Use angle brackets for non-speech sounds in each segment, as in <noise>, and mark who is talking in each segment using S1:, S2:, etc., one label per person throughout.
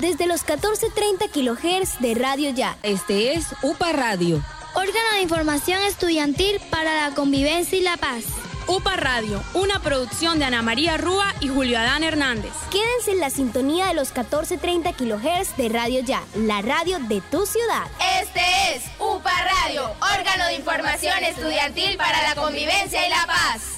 S1: desde los 14.30 kHz de Radio Ya.
S2: Este es UPA Radio.
S3: Órgano de Información Estudiantil para la Convivencia y la Paz.
S4: UPA Radio, una producción de Ana María Rúa y Julio Adán Hernández.
S1: Quédense en la sintonía de los 1430 kHz de Radio Ya, la radio de tu ciudad.
S5: Este es UPA Radio, órgano de información estudiantil para la convivencia y la paz.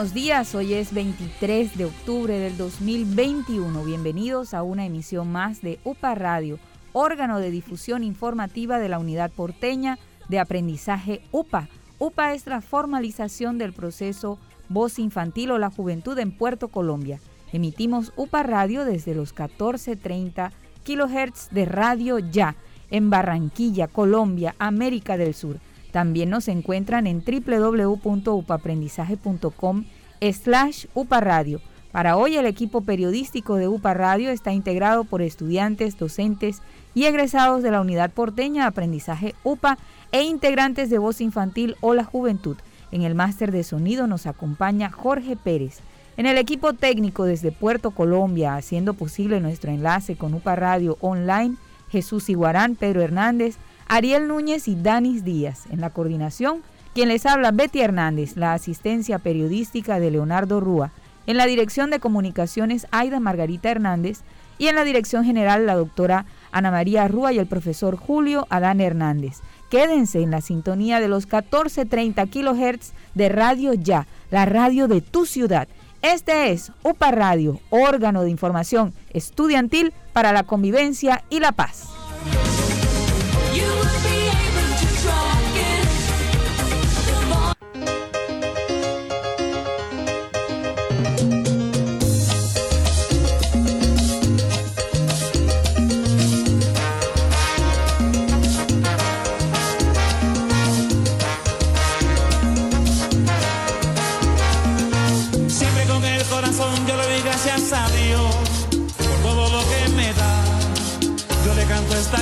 S6: Buenos días, hoy es 23 de octubre del 2021. Bienvenidos a una emisión más de UPA Radio, órgano de difusión informativa de la Unidad Porteña de Aprendizaje UPA. UPA es la formalización del proceso Voz Infantil o la Juventud en Puerto Colombia. Emitimos UPA Radio desde los 14.30 kHz de Radio Ya en Barranquilla, Colombia, América del Sur también nos encuentran en www.upaprendizaje.com slash uparadio. Para hoy el equipo periodístico de UPA Radio está integrado por estudiantes, docentes y egresados de la Unidad Porteña Aprendizaje UPA e integrantes de Voz Infantil o la Juventud. En el máster de sonido nos acompaña Jorge Pérez. En el equipo técnico desde Puerto Colombia, haciendo posible nuestro enlace con UPA Radio online, Jesús Iguarán, Pedro Hernández, Ariel Núñez y Danis Díaz. En la coordinación, quien les habla, Betty Hernández, la asistencia periodística de Leonardo Rúa. En la dirección de comunicaciones, Aida Margarita Hernández. Y en la dirección general, la doctora Ana María Rúa y el profesor Julio Adán Hernández. Quédense en la sintonía de los 1430 kHz de Radio Ya, la radio de tu ciudad. Este es UPA Radio, órgano de información estudiantil para la convivencia y la paz.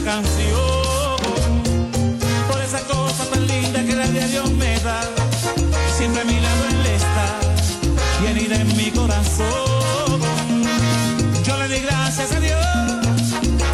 S7: Canción. Por esa cosa tan linda que la Dios me da. Siempre a mi lado él está, y en mi corazón. Yo le di gracias a Dios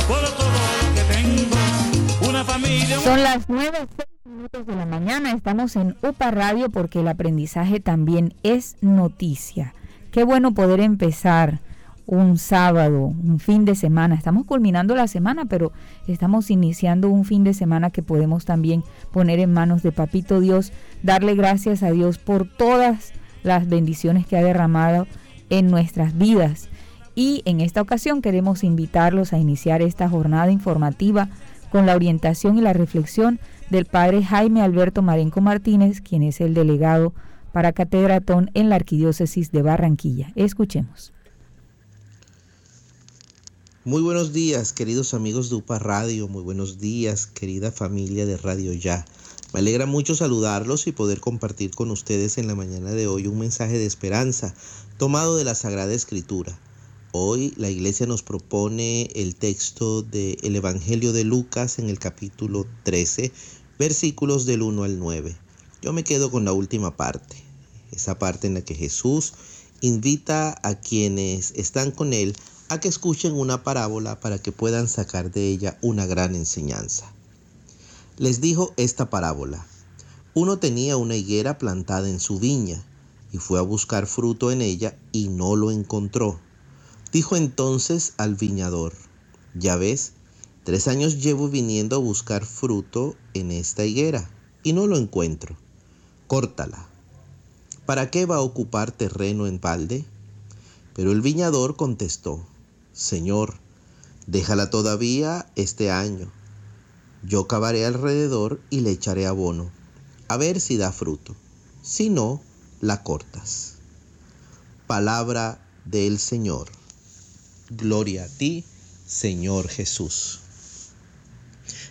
S7: por todo lo que tengo. Una familia.
S6: Son las nueve minutos de la mañana. Estamos en UPA Radio porque el aprendizaje también es noticia. Qué bueno poder empezar un sábado, un fin de semana. Estamos culminando la semana, pero estamos iniciando un fin de semana que podemos también poner en manos de Papito Dios, darle gracias a Dios por todas las bendiciones que ha derramado en nuestras vidas. Y en esta ocasión queremos invitarlos a iniciar esta jornada informativa con la orientación y la reflexión del padre Jaime Alberto Marenco Martínez, quien es el delegado para Catedratón en la Arquidiócesis de Barranquilla. Escuchemos.
S8: Muy buenos días, queridos amigos de UPA Radio, muy buenos días, querida familia de Radio Ya. Me alegra mucho saludarlos y poder compartir con ustedes en la mañana de hoy un mensaje de esperanza tomado de la Sagrada Escritura. Hoy la iglesia nos propone el texto del Evangelio de Lucas en el capítulo 13, versículos del 1 al 9. Yo me quedo con la última parte, esa parte en la que Jesús invita a quienes están con él a que escuchen una parábola para que puedan sacar de ella una gran enseñanza. Les dijo esta parábola. Uno tenía una higuera plantada en su viña y fue a buscar fruto en ella y no lo encontró. Dijo entonces al viñador, ya ves, tres años llevo viniendo a buscar fruto en esta higuera y no lo encuentro. Córtala. ¿Para qué va a ocupar terreno en balde? Pero el viñador contestó, Señor, déjala todavía este año. Yo cavaré alrededor y le echaré abono, a ver si da fruto. Si no, la cortas. Palabra del Señor. Gloria a ti, Señor Jesús.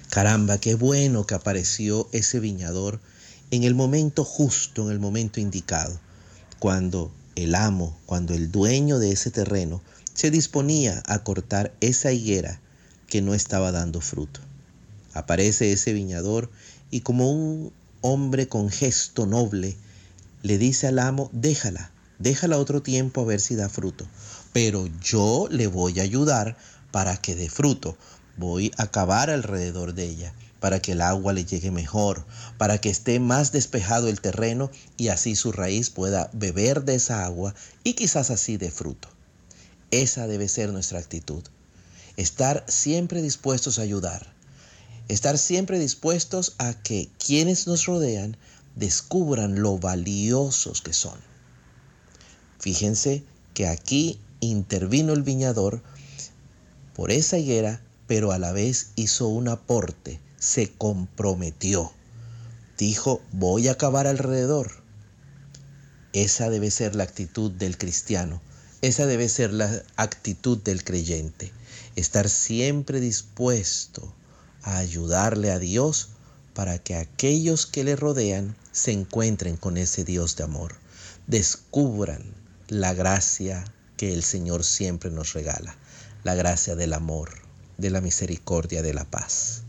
S8: Caramba, qué bueno que apareció ese viñador en el momento justo, en el momento indicado, cuando el amo, cuando el dueño de ese terreno se disponía a cortar esa higuera que no estaba dando fruto. Aparece ese viñador y como un hombre con gesto noble, le dice al amo, déjala, déjala otro tiempo a ver si da fruto pero yo le voy a ayudar para que dé fruto. Voy a cavar alrededor de ella para que el agua le llegue mejor, para que esté más despejado el terreno y así su raíz pueda beber de esa agua y quizás así dé fruto. Esa debe ser nuestra actitud. Estar siempre dispuestos a ayudar. Estar siempre dispuestos a que quienes nos rodean descubran lo valiosos que son. Fíjense que aquí intervino el viñador por esa higuera, pero a la vez hizo un aporte, se comprometió. Dijo, voy a cavar alrededor. Esa debe ser la actitud del cristiano, esa debe ser la actitud del creyente, estar siempre dispuesto a ayudarle a Dios para que aquellos que le rodean se encuentren con ese Dios de amor, descubran la gracia que el Señor siempre nos regala, la gracia del amor, de la misericordia, de la paz.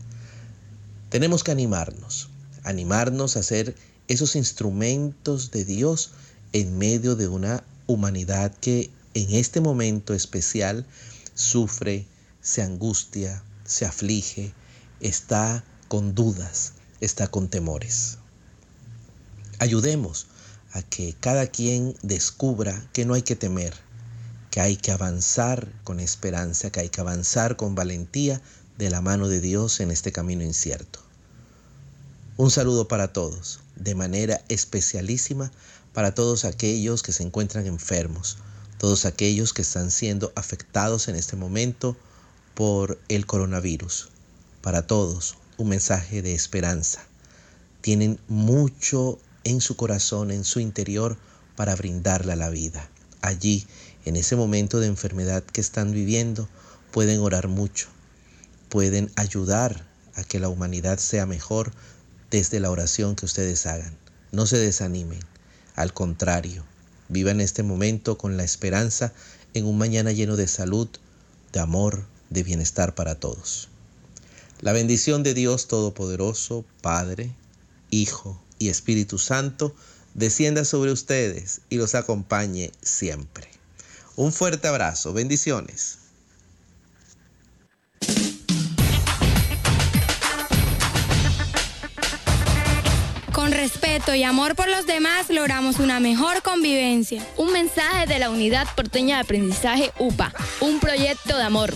S8: Tenemos que animarnos, animarnos a ser esos instrumentos de Dios en medio de una humanidad que en este momento especial sufre, se angustia, se aflige, está con dudas, está con temores. Ayudemos a que cada quien descubra que no hay que temer, que hay que avanzar con esperanza, que hay que avanzar con valentía de la mano de Dios en este camino incierto. Un saludo para todos, de manera especialísima para todos aquellos que se encuentran enfermos, todos aquellos que están siendo afectados en este momento por el coronavirus. Para todos, un mensaje de esperanza. Tienen mucho en su corazón, en su interior, para brindarle a la vida. Allí en ese momento de enfermedad que están viviendo, pueden orar mucho, pueden ayudar a que la humanidad sea mejor desde la oración que ustedes hagan. No se desanimen, al contrario, vivan este momento con la esperanza en un mañana lleno de salud, de amor, de bienestar para todos. La bendición de Dios Todopoderoso, Padre, Hijo y Espíritu Santo, descienda sobre ustedes y los acompañe siempre. Un fuerte abrazo, bendiciones.
S4: Con respeto y amor por los demás logramos una mejor convivencia.
S2: Un mensaje de la Unidad Porteña de Aprendizaje UPA, un proyecto de amor.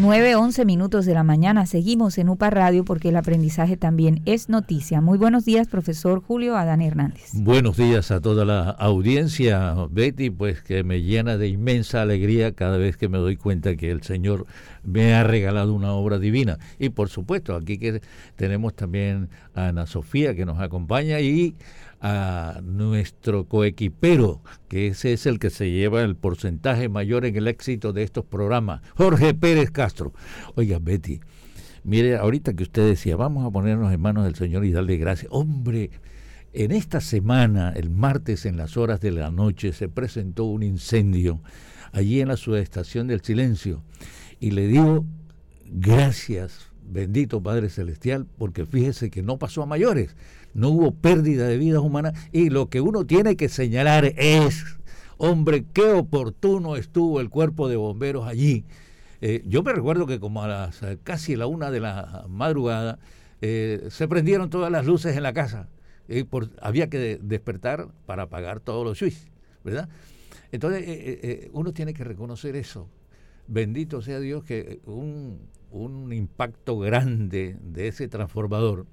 S6: 9, 11 minutos de la mañana. Seguimos en UPA Radio porque el aprendizaje también es noticia. Muy buenos días, profesor Julio Adán Hernández.
S9: Buenos días a toda la audiencia, Betty, pues que me llena de inmensa alegría cada vez que me doy cuenta que el Señor me ha regalado una obra divina. Y por supuesto, aquí que tenemos también a Ana Sofía que nos acompaña y a nuestro coequipero, que ese es el que se lleva el porcentaje mayor en el éxito de estos programas, Jorge Pérez Castro. Oiga, Betty, mire, ahorita que usted decía, vamos a ponernos en manos del Señor y darle gracias. Hombre, en esta semana, el martes en las horas de la noche, se presentó un incendio allí en la subestación del silencio. Y le digo, gracias, bendito Padre Celestial, porque fíjese que no pasó a mayores no hubo pérdida de vidas humanas y lo que uno tiene que señalar es, hombre, qué oportuno estuvo el cuerpo de bomberos allí. Eh, yo me recuerdo que como a las eh, casi la una de la madrugada eh, se prendieron todas las luces en la casa. y había que despertar para apagar todos los switches. ¿verdad? Entonces, uno tiene que reconocer eso. Bendito sea Dios que un, un impacto grande de ese transformador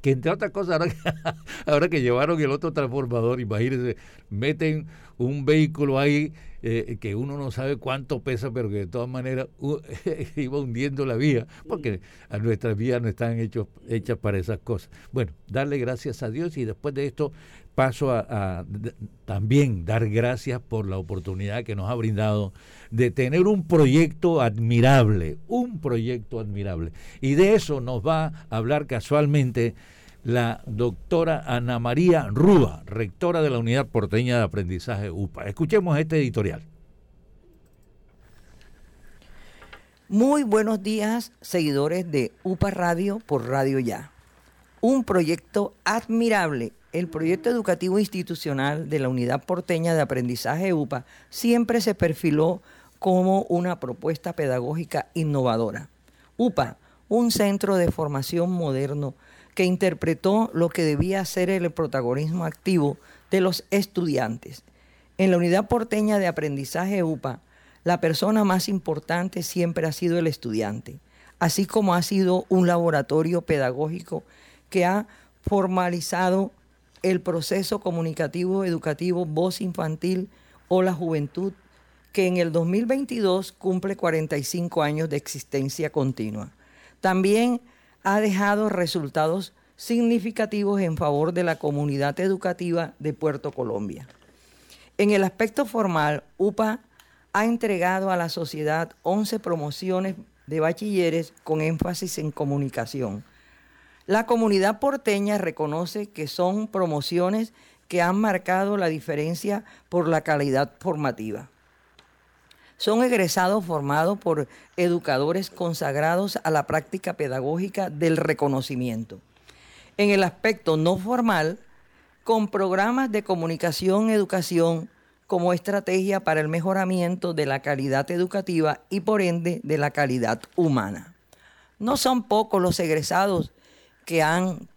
S9: que entre otras cosas, ahora que, <laughs> ahora que llevaron el otro transformador, imagínense, meten un vehículo ahí eh, que uno no sabe cuánto pesa, pero que de todas maneras <laughs> iba hundiendo la vía, porque a nuestras vías no están hechos, hechas para esas cosas. Bueno, darle gracias a Dios y después de esto paso a, también dar gracias por la oportunidad que nos ha brindado de tener un proyecto admirable, un proyecto admirable. Y de eso nos va a hablar casualmente la doctora Ana María Rúa, rectora de la Unidad Porteña de Aprendizaje UPA. Escuchemos este editorial.
S10: Muy buenos días, seguidores de UPA Radio por Radio Ya. Un proyecto admirable el proyecto educativo institucional de la Unidad Porteña de Aprendizaje UPA siempre se perfiló como una propuesta pedagógica innovadora. UPA, un centro de formación moderno que interpretó lo que debía ser el protagonismo activo de los estudiantes. En la Unidad Porteña de Aprendizaje UPA, la persona más importante siempre ha sido el estudiante, así como ha sido un laboratorio pedagógico que ha formalizado el proceso comunicativo educativo Voz Infantil o la Juventud, que en el 2022 cumple 45 años de existencia continua. También ha dejado resultados significativos en favor de la comunidad educativa de Puerto Colombia. En el aspecto formal, UPA ha entregado a la sociedad 11 promociones de bachilleres con énfasis en comunicación la comunidad porteña reconoce que son promociones que han marcado la diferencia por la calidad formativa. Son egresados formados por educadores consagrados a la práctica pedagógica del reconocimiento. En el aspecto no formal, con programas de comunicación educación como estrategia para el mejoramiento de la calidad educativa y por ende de la calidad humana. No son pocos los egresados que han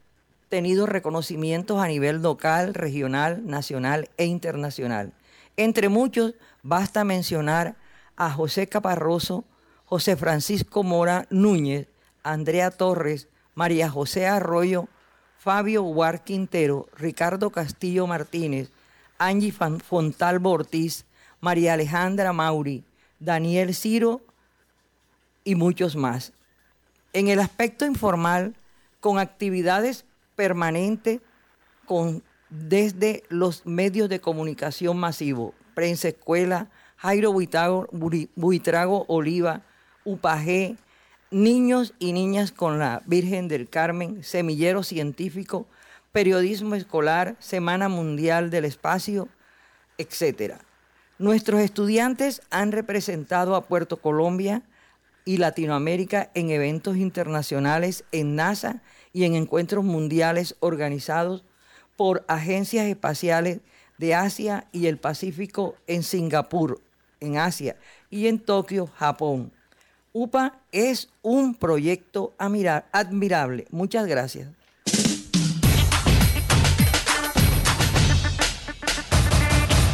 S10: tenido reconocimientos a nivel local, regional, nacional e internacional. Entre muchos, basta mencionar a José Caparroso, José Francisco Mora Núñez, Andrea Torres, María José Arroyo, Fabio Guar Quintero, Ricardo Castillo Martínez, Angie Fontalbo Ortiz, María Alejandra Mauri, Daniel Ciro y muchos más. En el aspecto informal, con actividades permanentes con, desde los medios de comunicación masivo, prensa escuela, Jairo Buitrago, Oliva, UPAG, niños y niñas con la Virgen del Carmen, semillero científico, periodismo escolar, Semana Mundial del Espacio, etc. Nuestros estudiantes han representado a Puerto Colombia y Latinoamérica en eventos internacionales en NASA y en encuentros mundiales organizados por agencias espaciales de Asia y el Pacífico en Singapur, en Asia, y en Tokio, Japón. UPA es un proyecto admirable. Muchas gracias.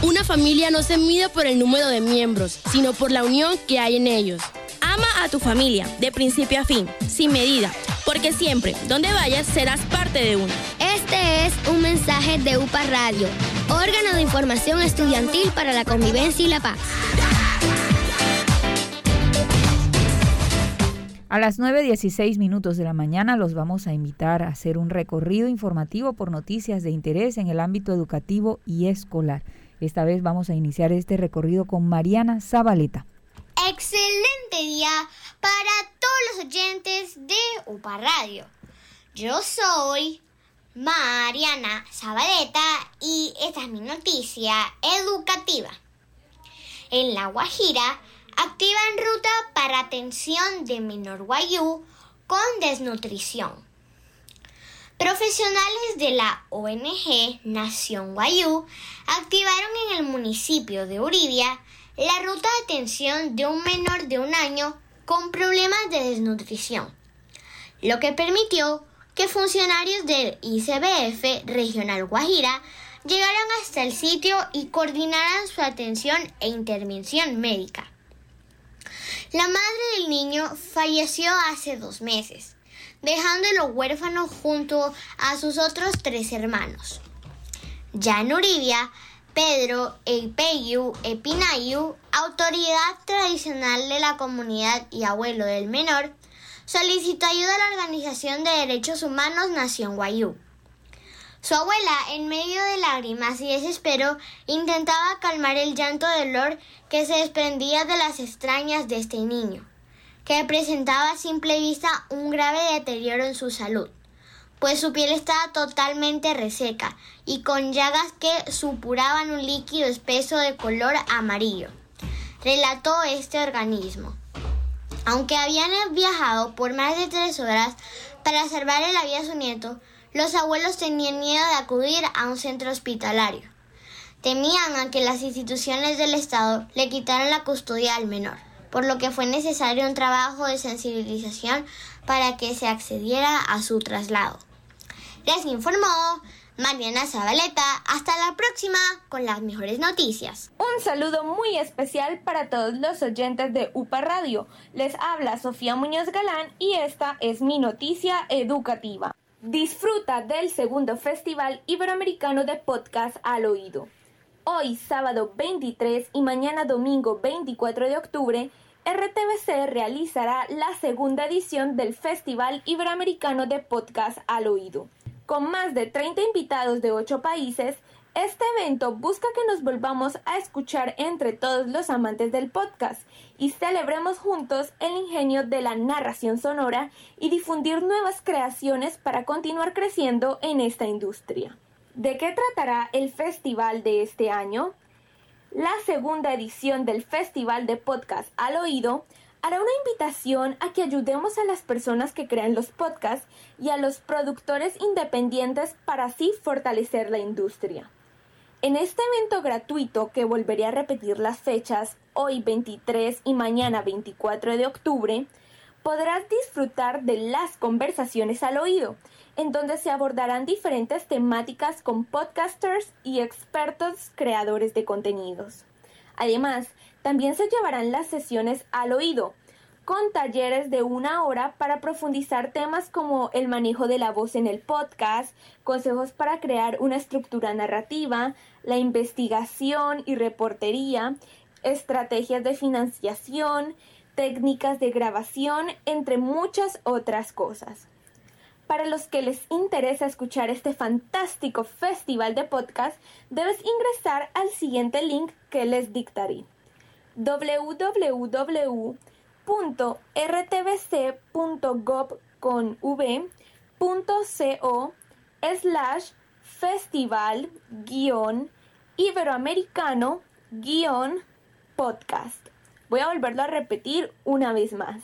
S11: Una familia no se mide por el número de miembros, sino por la unión que hay en ellos. Ama a tu familia, de principio a fin, sin medida, porque siempre, donde vayas, serás parte de uno.
S1: Este es un mensaje de UPA Radio, órgano de información estudiantil para la convivencia y la paz.
S6: A las 9.16 minutos de la mañana los vamos a invitar a hacer un recorrido informativo por noticias de interés en el ámbito educativo y escolar. Esta vez vamos a iniciar este recorrido con Mariana Zabaleta.
S12: Excelente día para todos los oyentes de UPA Radio. Yo soy Mariana Zabaleta y esta es mi noticia educativa. En La Guajira activan ruta para atención de menor guayú con desnutrición. Profesionales de la ONG Nación Guayú activaron en el municipio de Uribia la ruta de atención de un menor de un año con problemas de desnutrición, lo que permitió que funcionarios del ICBF Regional Guajira llegaran hasta el sitio y coordinaran su atención e intervención médica. La madre del niño falleció hace dos meses, dejándolo huérfano junto a sus otros tres hermanos. Ya en Uribia, Pedro Eipeyu Epinayu, autoridad tradicional de la comunidad y abuelo del menor, solicitó ayuda a la Organización de Derechos Humanos Nación Guayú. Su abuela, en medio de lágrimas y desespero, intentaba calmar el llanto de dolor que se desprendía de las extrañas de este niño, que presentaba a simple vista un grave deterioro en su salud, pues su piel estaba totalmente reseca y con llagas que supuraban un líquido espeso de color amarillo, relató este organismo. Aunque habían viajado por más de tres horas para salvarle la vida a su nieto, los abuelos tenían miedo de acudir a un centro hospitalario. Temían a que las instituciones del Estado le quitaran la custodia al menor, por lo que fue necesario un trabajo de sensibilización para que se accediera a su traslado. Les informó Mariana Zabaleta. Hasta la próxima con las mejores noticias.
S13: Un saludo muy especial para todos los oyentes de UPA Radio. Les habla Sofía Muñoz Galán y esta es mi noticia educativa. Disfruta del segundo Festival Iberoamericano de Podcast al Oído. Hoy, sábado 23 y mañana domingo 24 de octubre, RTBC realizará la segunda edición del Festival Iberoamericano de Podcast al Oído. Con más de 30 invitados de 8 países, este evento busca que nos volvamos a escuchar entre todos los amantes del podcast y celebremos juntos el ingenio de la narración sonora y difundir nuevas creaciones para continuar creciendo en esta industria. ¿De qué tratará el festival de este año? La segunda edición del Festival de Podcast al Oído hará una invitación a que ayudemos a las personas que crean los podcasts y a los productores independientes para así fortalecer la industria. En este evento gratuito, que volveré a repetir las fechas, hoy 23 y mañana 24 de octubre, podrás disfrutar de las conversaciones al oído, en donde se abordarán diferentes temáticas con podcasters y expertos creadores de contenidos. Además, también se llevarán las sesiones al oído, con talleres de una hora para profundizar temas como el manejo de la voz en el podcast, consejos para crear una estructura narrativa, la investigación y reportería, estrategias de financiación, técnicas de grabación, entre muchas otras cosas. Para los que les interesa escuchar este fantástico festival de podcast, debes ingresar al siguiente link que les dictaré www rtbc.gov.co slash festival guion iberoamericano guion podcast. Voy a volverlo a repetir una vez más.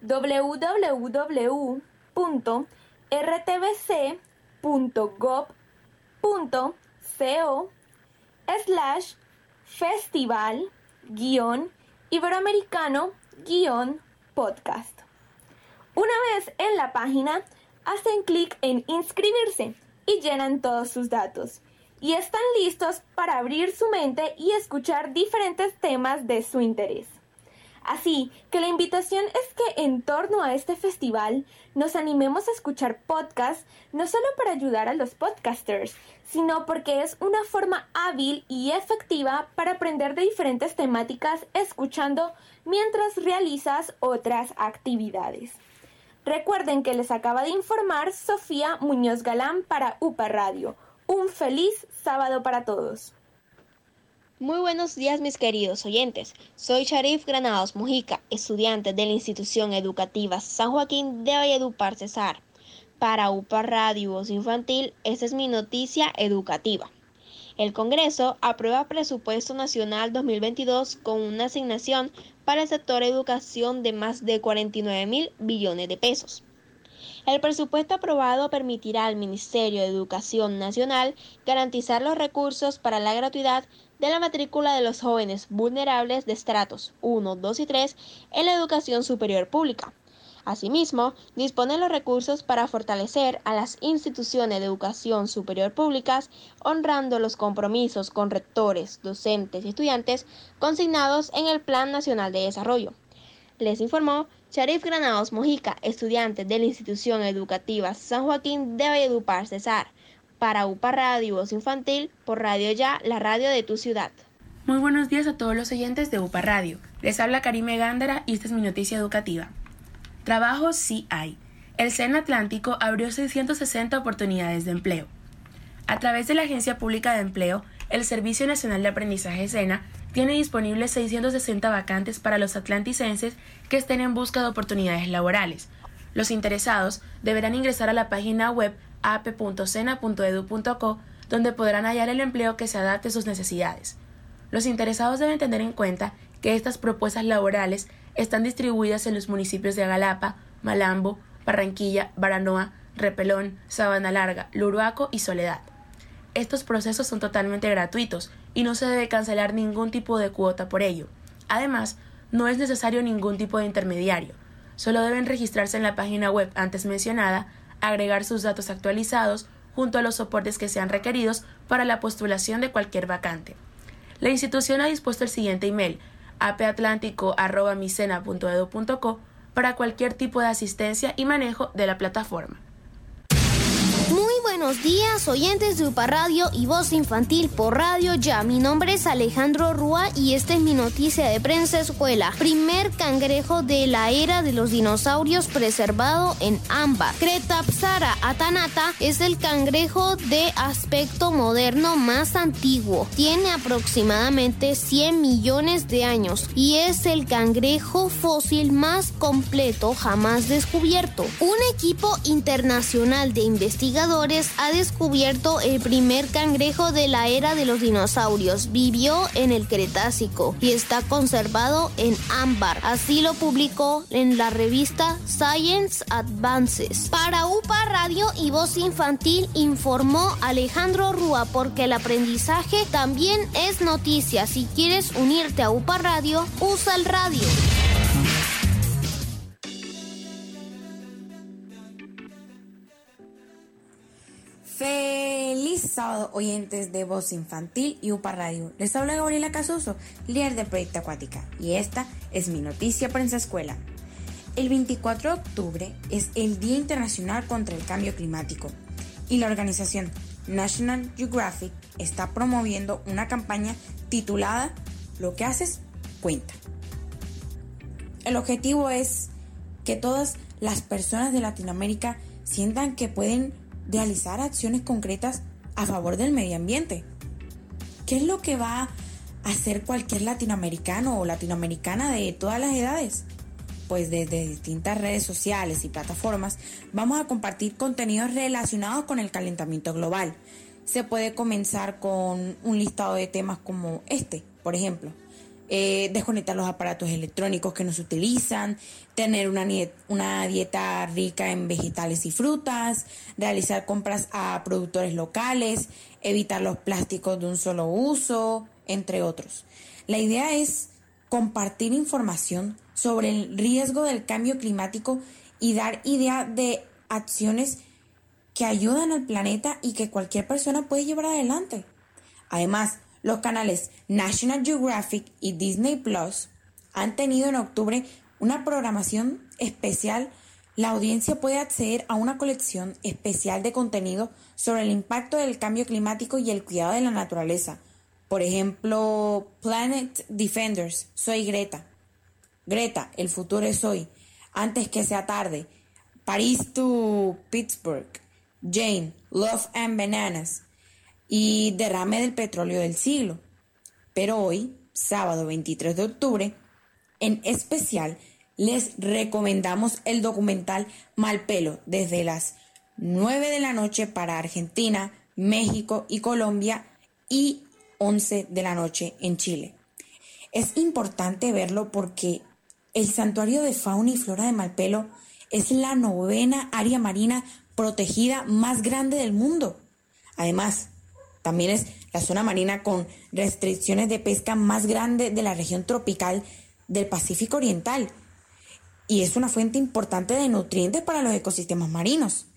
S13: www.rtbc.gov.co slash festival guion iberoamericano-podcast. Una vez en la página, hacen clic en inscribirse y llenan todos sus datos. Y están listos para abrir su mente y escuchar diferentes temas de su interés. Así que la invitación es que en torno a este festival nos animemos a escuchar podcasts no solo para ayudar a los podcasters, sino porque es una forma hábil y efectiva para aprender de diferentes temáticas escuchando mientras realizas otras actividades. Recuerden que les acaba de informar Sofía Muñoz Galán para UPA Radio. Un feliz sábado para todos.
S14: Muy buenos días mis queridos oyentes. Soy Sharif Granados Mujica, estudiante de la institución educativa San Joaquín de Valledupar Cesar. Para UPA Radio Voz Infantil, esta es mi noticia educativa. El Congreso aprueba presupuesto nacional 2022 con una asignación para el sector educación de más de 49 mil billones de pesos. El presupuesto aprobado permitirá al Ministerio de Educación Nacional garantizar los recursos para la gratuidad de la matrícula de los jóvenes vulnerables de estratos 1, 2 y 3 en la educación superior pública, Asimismo, dispone los recursos para fortalecer a las instituciones de educación superior públicas, honrando los compromisos con rectores, docentes y estudiantes consignados en el Plan Nacional de Desarrollo. Les informó Sharif Granados Mojica, estudiante de la institución educativa San Joaquín de Valledupar Cesar, para UPA Radio Voz Infantil por Radio Ya, la radio de tu ciudad.
S15: Muy buenos días a todos los oyentes de UPA Radio. Les habla Karime Gándara y esta es mi noticia educativa. Trabajo sí hay. El SENA Atlántico abrió 660 oportunidades de empleo. A través de la Agencia Pública de Empleo, el Servicio Nacional de Aprendizaje SENA tiene disponibles 660 vacantes para los atlanticenses que estén en busca de oportunidades laborales. Los interesados deberán ingresar a la página web ap.sena.edu.co donde podrán hallar el empleo que se adapte a sus necesidades. Los interesados deben tener en cuenta que estas propuestas laborales están distribuidas en los municipios de Agalapa, Malambo, Barranquilla, Baranoa, Repelón, Sabana Larga, Luruaco y Soledad. Estos procesos son totalmente gratuitos y no se debe cancelar ningún tipo de cuota por ello. Además, no es necesario ningún tipo de intermediario. Solo deben registrarse en la página web antes mencionada, agregar sus datos actualizados junto a los soportes que sean requeridos para la postulación de cualquier vacante. La institución ha dispuesto el siguiente email apatlántico.micena.edu.co para cualquier tipo de asistencia y manejo de la plataforma.
S16: Buenos días, oyentes de UPA Radio y Voz Infantil por Radio Ya. Mi nombre es Alejandro Rúa y esta es mi noticia de prensa escuela. Primer cangrejo de la era de los dinosaurios preservado en ámbar. Cretapsara atanata es el cangrejo de aspecto moderno más antiguo. Tiene aproximadamente 100 millones de años y es el cangrejo fósil más completo jamás descubierto. Un equipo internacional de ha descubierto el primer cangrejo de la era de los dinosaurios. Vivió en el Cretácico y está conservado en ámbar. Así lo publicó en la revista Science Advances. Para UPA Radio y Voz Infantil informó Alejandro Rúa porque el aprendizaje también es noticia. Si quieres unirte a UPA Radio, usa el radio.
S17: Feliz sábado, oyentes de Voz Infantil y UPA Radio. Les habla Gabriela Casuso, líder de Proyecto Acuática, y esta es mi noticia prensa escuela. El 24 de octubre es el Día Internacional contra el Cambio Climático y la organización National Geographic está promoviendo una campaña titulada Lo que haces cuenta. El objetivo es que todas las personas de Latinoamérica sientan que pueden realizar acciones concretas a favor del medio ambiente. ¿Qué es lo que va a hacer cualquier latinoamericano o latinoamericana de todas las edades? Pues desde distintas redes sociales y plataformas vamos a compartir contenidos relacionados con el calentamiento global. Se puede comenzar con un listado de temas como este, por ejemplo eh, desconectar los aparatos electrónicos que no se utilizan, tener una dieta rica en vegetales y frutas, realizar compras a productores locales, evitar los plásticos de un solo uso, entre otros. La idea es compartir información sobre el riesgo del cambio climático y dar idea de acciones que ayudan al planeta y que cualquier persona puede llevar adelante. Además, los canales National Geographic y Disney Plus han tenido en octubre una programación especial. La audiencia puede acceder a una colección especial de contenido sobre el impacto del cambio climático y el cuidado de la naturaleza. Por ejemplo, Planet Defenders, Soy Greta. Greta, el futuro es hoy. Antes que sea tarde. París to Pittsburgh. Jane, Love and Bananas y derrame del petróleo del siglo. Pero hoy, sábado 23 de octubre, en especial les recomendamos el documental Malpelo desde las 9 de la noche para Argentina, México y Colombia y 11 de la noche en Chile. Es importante verlo porque el santuario de fauna y flora de Malpelo es la novena área marina protegida más grande del mundo. Además, también es la zona marina con restricciones de pesca más grande de la región tropical del Pacífico Oriental. y es una fuente importante de nutrientes para los ecosistemas marinos.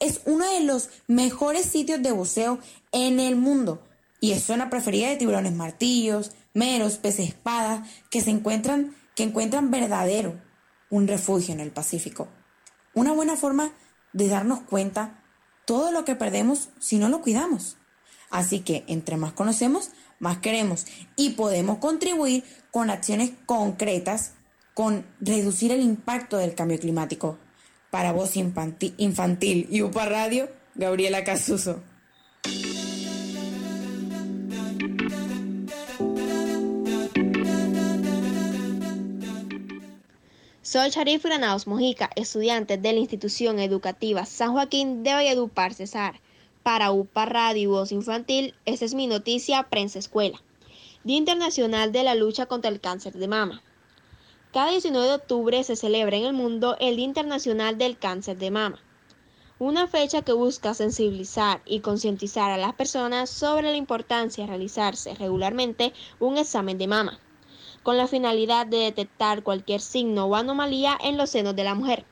S17: Es uno de los mejores sitios de buceo en el mundo y es zona preferida de tiburones martillos, meros, peces espada, que se encuentran, que encuentran verdadero un refugio en el Pacífico. Una buena forma de darnos cuenta todo lo que perdemos si no lo cuidamos. Así que entre más conocemos, más queremos y podemos contribuir con acciones concretas con reducir el impacto del cambio climático. Para Voz Infantil, y UPA Radio, Gabriela Casuso.
S14: Soy Sharif Granados Mojica, estudiante de la institución educativa San Joaquín de Valledupar Cesar. Para UPA Radio y Voz Infantil, esta es mi noticia Prensa Escuela. Día Internacional de la Lucha contra el Cáncer de Mama. Cada 19 de octubre se celebra en el mundo el Día Internacional del Cáncer de Mama, una fecha que busca sensibilizar y concientizar a las personas sobre la importancia de realizarse regularmente un examen de mama con la finalidad de detectar cualquier signo o anomalía en los senos de la mujer.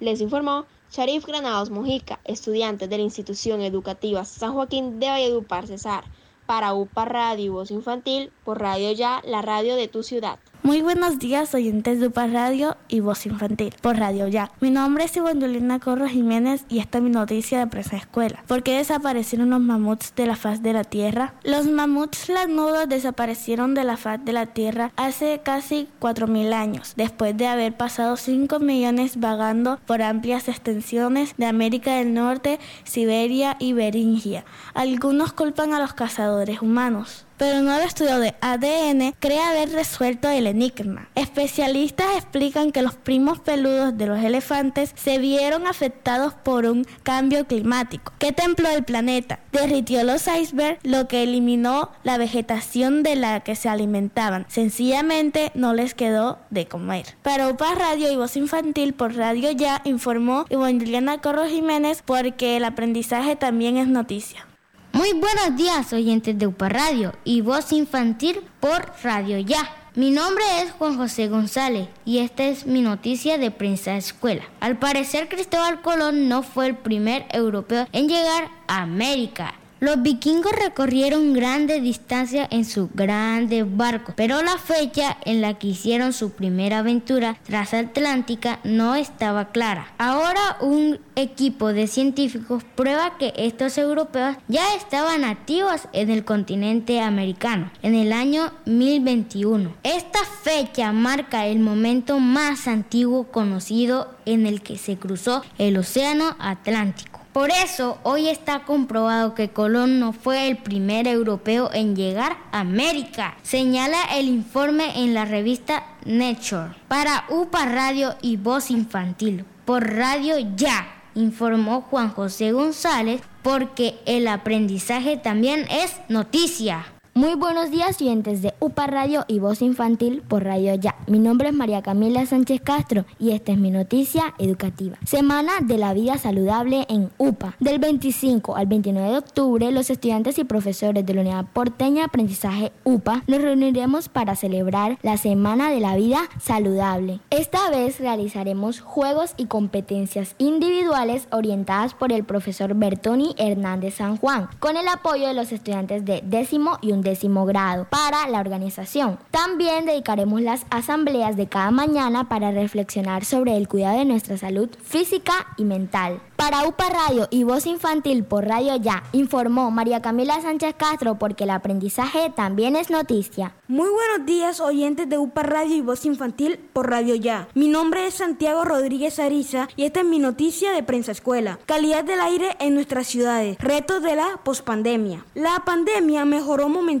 S14: Les informó Sharif Granados Mojica, estudiante de la institución educativa San Joaquín de Valledupar Cesar, para UPA Radio Voz Infantil por Radio Ya, la radio de tu ciudad.
S3: Muy buenos días, oyentes de UPA Radio y Voz Infantil, por Radio Ya. Mi nombre es Ivandolina Corro Jiménez y esta es mi noticia de Presa Escuela. ¿Por qué desaparecieron los mamuts de la faz de la Tierra? Los mamuts lanudos desaparecieron de la faz de la Tierra hace casi 4.000 años, después de haber pasado 5 millones vagando por amplias extensiones de América del Norte, Siberia y Beringia. Algunos culpan a los cazadores humanos pero un nuevo estudio de ADN cree haber resuelto el enigma. Especialistas explican que los primos peludos de los elefantes se vieron afectados por un cambio climático que templó el planeta, derritió los icebergs, lo que eliminó la vegetación de la que se alimentaban. Sencillamente no les quedó de comer. Para UPA Radio y Voz Infantil por Radio Ya informó Ivonne Juliana Corro Jiménez porque el aprendizaje también es noticia.
S12: Muy buenos días, oyentes de UPA Radio y Voz Infantil por Radio Ya. Mi nombre es Juan José González y esta es mi noticia de prensa escuela. Al parecer Cristóbal Colón no fue el primer europeo en llegar a América. Los vikingos recorrieron grandes distancias en sus grandes barcos, pero la fecha en la que hicieron su primera aventura transatlántica no estaba clara. Ahora un equipo de científicos prueba que estos europeos ya estaban activos en el continente americano en el año 1021. Esta fecha marca el momento más antiguo conocido en el que se cruzó el Océano Atlántico. Por eso, hoy está comprobado que Colón no fue el primer europeo en llegar a América, señala el informe en la revista Nature. Para UPA Radio y Voz Infantil, por Radio Ya, informó Juan José González, porque el aprendizaje también es noticia.
S3: Muy buenos días, oyentes de UPA Radio y Voz Infantil por Radio Ya. Mi nombre es María Camila Sánchez Castro y esta es mi noticia educativa. Semana de la vida saludable en UPA. Del 25 al 29 de octubre, los estudiantes y profesores de la Unidad Porteña de Aprendizaje UPA nos reuniremos para celebrar la Semana de la Vida Saludable. Esta vez realizaremos juegos y competencias individuales orientadas por el profesor Bertoni Hernández San Juan, con el apoyo de los estudiantes de décimo y décimo grado para la organización. También dedicaremos las asambleas de cada mañana para reflexionar sobre el cuidado de nuestra salud física y mental. Para UPA Radio y Voz Infantil por Radio Ya, informó María Camila Sánchez Castro porque el aprendizaje también es noticia.
S18: Muy buenos días oyentes de UPA Radio y Voz Infantil por Radio Ya. Mi nombre es Santiago Rodríguez Ariza y esta es mi noticia de Prensa Escuela. Calidad del aire en nuestras ciudades. Retos de la pospandemia. La pandemia mejoró momentáneamente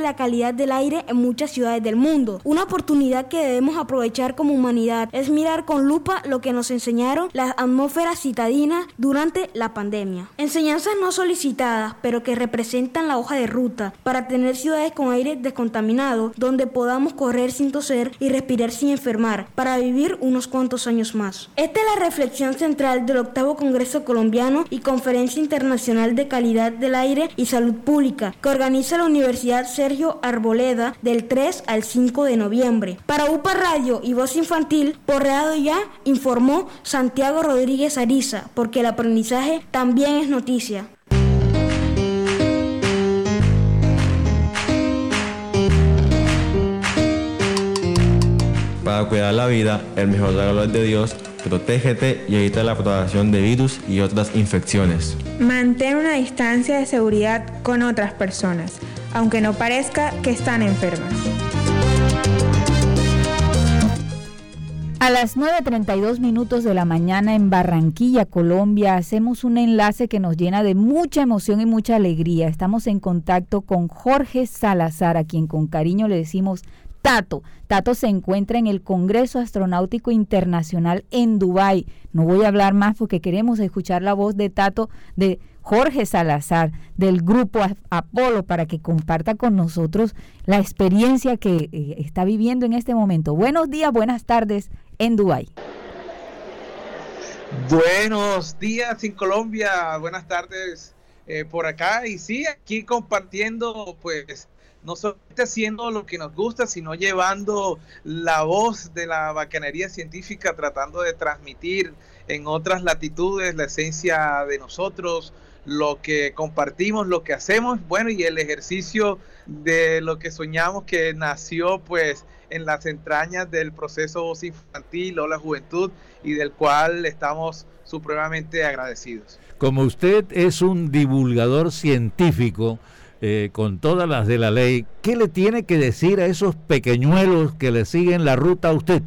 S18: la calidad del aire en muchas ciudades del mundo. Una oportunidad que debemos aprovechar como humanidad es mirar con lupa lo que nos enseñaron las atmósferas citadinas durante la pandemia. Enseñanzas no solicitadas, pero que representan la hoja de ruta para tener ciudades con aire descontaminado, donde podamos correr sin toser y respirar sin enfermar, para vivir unos cuantos años más. Esta es la reflexión central del octavo Congreso Colombiano y Conferencia Internacional de Calidad del Aire y Salud Pública, que organiza la Universidad Universidad Sergio Arboleda del 3 al 5 de noviembre. Para UPA Radio y Voz Infantil, por Radio Ya, informó Santiago Rodríguez Ariza, porque el aprendizaje también es noticia.
S19: Para cuidar la vida, el mejor regalo es de Dios. Protégete y evita la propagación de virus y otras infecciones.
S20: Mantén una distancia de seguridad con otras personas, aunque no parezca que están enfermas.
S6: A las 9.32 minutos de la mañana en Barranquilla, Colombia, hacemos un enlace que nos llena de mucha emoción y mucha alegría. Estamos en contacto con Jorge Salazar, a quien con cariño le decimos Tato. Tato se encuentra en el Congreso Astronáutico Internacional en Dubái. No voy a hablar más porque queremos escuchar la voz de Tato de Jorge Salazar del grupo Apolo para que comparta con nosotros la experiencia que eh, está viviendo en este momento. Buenos días, buenas tardes en Dubái.
S21: Buenos días en Colombia, buenas tardes eh, por acá y sí, aquí compartiendo pues no solamente haciendo lo que nos gusta, sino llevando la voz de la bacanería científica, tratando de transmitir en otras latitudes la esencia de nosotros, lo que compartimos, lo que hacemos, bueno, y el ejercicio de lo que soñamos que nació pues en las entrañas del proceso infantil o la juventud y del cual estamos supremamente agradecidos.
S9: Como usted es un divulgador científico, eh, con todas las de la ley, ¿qué le tiene que decir a esos pequeñuelos que le siguen la ruta a usted?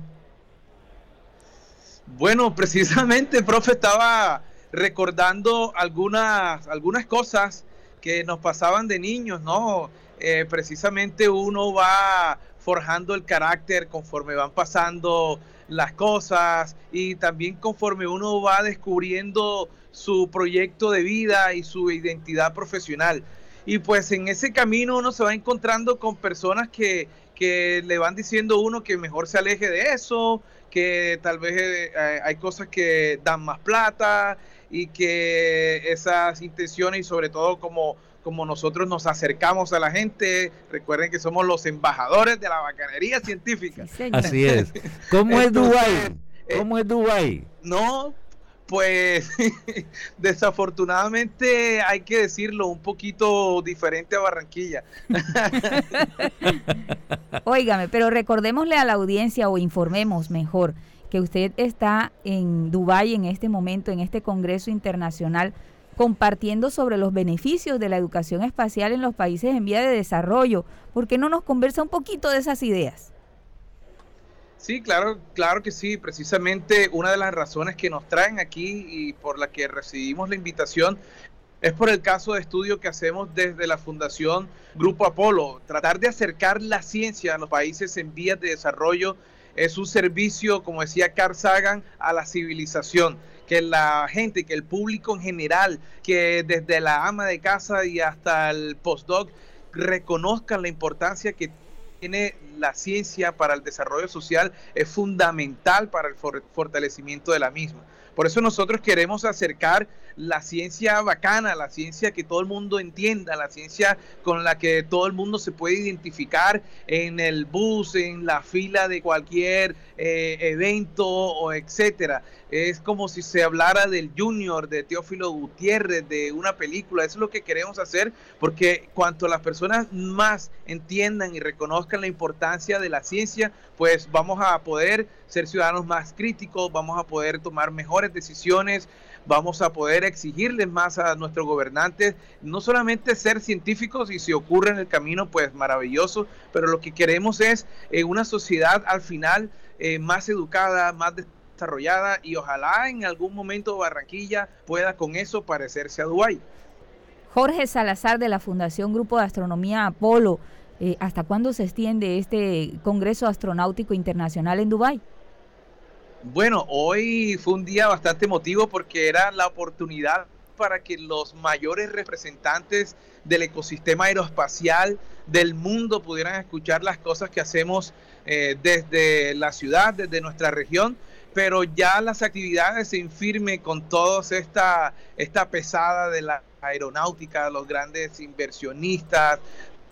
S21: Bueno, precisamente, <laughs> profe, estaba recordando algunas, algunas cosas que nos pasaban de niños, ¿no? Eh, precisamente uno va forjando el carácter conforme van pasando las cosas y también conforme uno va descubriendo su proyecto de vida y su identidad profesional. Y pues en ese camino uno se va encontrando con personas que, que le van diciendo uno que mejor se aleje de eso, que tal vez eh, eh, hay cosas que dan más plata y que esas intenciones y sobre todo como, como nosotros nos acercamos a la gente, recuerden que somos los embajadores de la bacanería científica.
S9: Así es. ¿Cómo es Dubái? ¿Cómo es Dubái?
S21: No, pues <laughs> desafortunadamente hay que decirlo, un poquito diferente a Barranquilla. <laughs>
S6: Óigame, pero recordémosle a la audiencia o informemos mejor que usted está en Dubái en este momento, en este Congreso Internacional, compartiendo sobre los beneficios de la educación espacial en los países en vía de desarrollo. ¿Por qué no nos conversa un poquito de esas ideas?
S21: Sí, claro, claro que sí. Precisamente una de las razones que nos traen aquí y por la que recibimos la invitación es por el caso de estudio que hacemos desde la Fundación Grupo Apolo. Tratar de acercar la ciencia a los países en vías de desarrollo es un servicio, como decía Carl Sagan, a la civilización. Que la gente, que el público en general, que desde la ama de casa y hasta el postdoc reconozcan la importancia que tiene la ciencia para el desarrollo social es fundamental para el fortalecimiento de la misma. Por eso nosotros queremos acercar la ciencia bacana, la ciencia que todo el mundo entienda, la ciencia con la que todo el mundo se puede identificar en el bus, en la fila de cualquier eh, evento o etcétera. Es como si se hablara del Junior, de Teófilo Gutiérrez, de una película. Eso es lo que queremos hacer porque cuanto las personas más entiendan y reconozcan la importancia de la ciencia, pues vamos a poder ser ciudadanos más críticos, vamos a poder tomar mejores decisiones, vamos a poder exigirles más a nuestros gobernantes, no solamente ser científicos y si ocurre en el camino, pues maravilloso, pero lo que queremos es eh, una sociedad al final eh, más educada, más desarrollada y ojalá en algún momento Barranquilla pueda con eso parecerse a Dubái.
S6: Jorge Salazar de la Fundación Grupo de Astronomía Apolo, eh, ¿hasta cuándo se extiende este Congreso Astronáutico Internacional en Dubái?
S21: Bueno, hoy fue un día bastante emotivo porque era la oportunidad para que los mayores representantes del ecosistema aeroespacial del mundo pudieran escuchar las cosas que hacemos eh, desde la ciudad, desde nuestra región, pero ya las actividades se infirme con toda esta, esta pesada de la aeronáutica, los grandes inversionistas,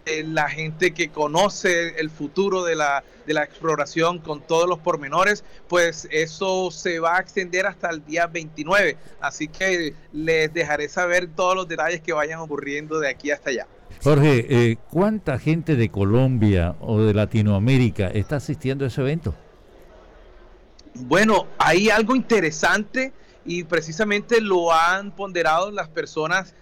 S21: eh, la gente que conoce el futuro de la, de la exploración con todos los pormenores, pues eso se va a extender hasta el día 29. Así que les dejaré saber todos los detalles que vayan ocurriendo de aquí hasta allá.
S9: Jorge, eh, ¿cuánta gente de Colombia o de Latinoamérica está asistiendo a ese evento?
S21: Bueno, hay algo interesante y precisamente lo han ponderado las personas,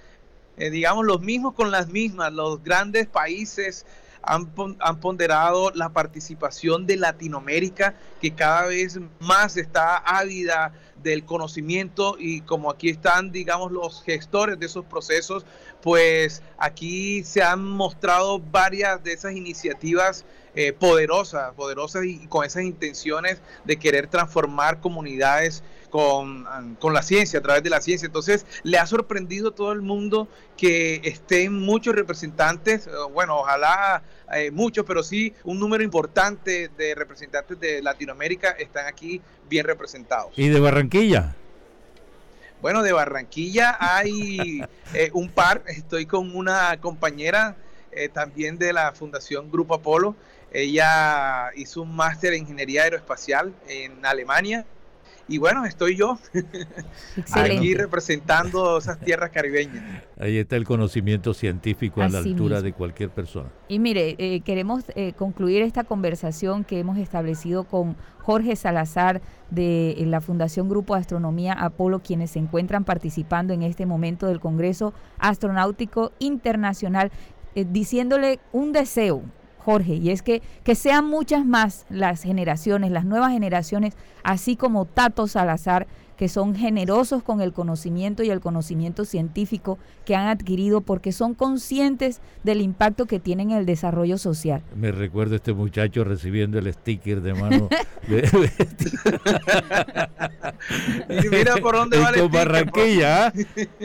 S21: eh, digamos, los mismos con las mismas, los grandes países han, han, ponderado la participación de Latinoamérica, que cada vez más está ávida del conocimiento y como aquí están, digamos, los gestores de esos procesos, pues aquí se han mostrado varias de esas iniciativas eh, poderosas, poderosas y con esas intenciones de querer transformar comunidades con, con, la ciencia, a través de la ciencia. Entonces, le ha sorprendido a todo el mundo que estén muchos representantes, eh, bueno, ojalá eh, muchos, pero sí un número importante de representantes de Latinoamérica están aquí bien representados.
S9: ¿Y de Barranquilla?
S21: Bueno, de Barranquilla hay un par, estoy con una compañera también de la Fundación Grupo Apolo, ella hizo un máster en ingeniería aeroespacial en Alemania. Y bueno, estoy yo <laughs> aquí representando esas tierras caribeñas.
S9: Ahí está el conocimiento científico a la altura de cualquier persona.
S6: Y mire, eh, queremos eh, concluir esta conversación que hemos establecido con Jorge Salazar de eh, la Fundación Grupo Astronomía Apolo, quienes se encuentran participando en este momento del Congreso Astronáutico Internacional, diciéndole un deseo, Jorge, y es que, que sean muchas más las generaciones, las nuevas generaciones, así como Tato Salazar, que son generosos con el conocimiento y el conocimiento científico que han adquirido porque son conscientes del impacto que tienen en el desarrollo social.
S9: Me recuerdo este muchacho recibiendo el sticker de mano <laughs>
S21: y mira por dónde va el
S9: Barranquilla.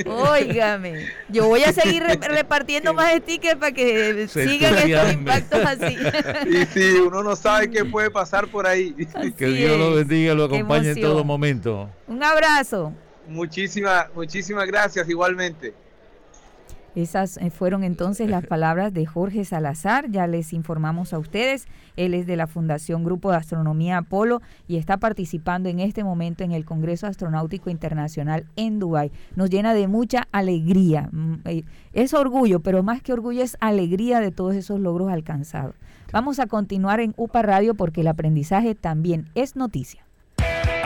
S6: Óigame, yo voy a seguir repartiendo <laughs> más stickers para que sigan estos impactos así.
S21: y si uno no sabe qué puede pasar por ahí.
S9: que Dios lo bendiga, lo acompañe en todo momento.
S6: Un abrazo.
S21: Muchísimas, muchísimas gracias igualmente.
S6: Esas eh, fueron entonces las <laughs> palabras de Jorge Salazar, ya les informamos a ustedes, él es de la Fundación Grupo de Astronomía Apolo y está participando en este momento en el Congreso Astronáutico Internacional en Dubái. Nos llena de mucha alegría, mm, eh, es orgullo, pero más que orgullo es alegría de todos esos logros alcanzados. Vamos a continuar en UPA Radio porque el aprendizaje también es noticia.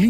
S22: Lee.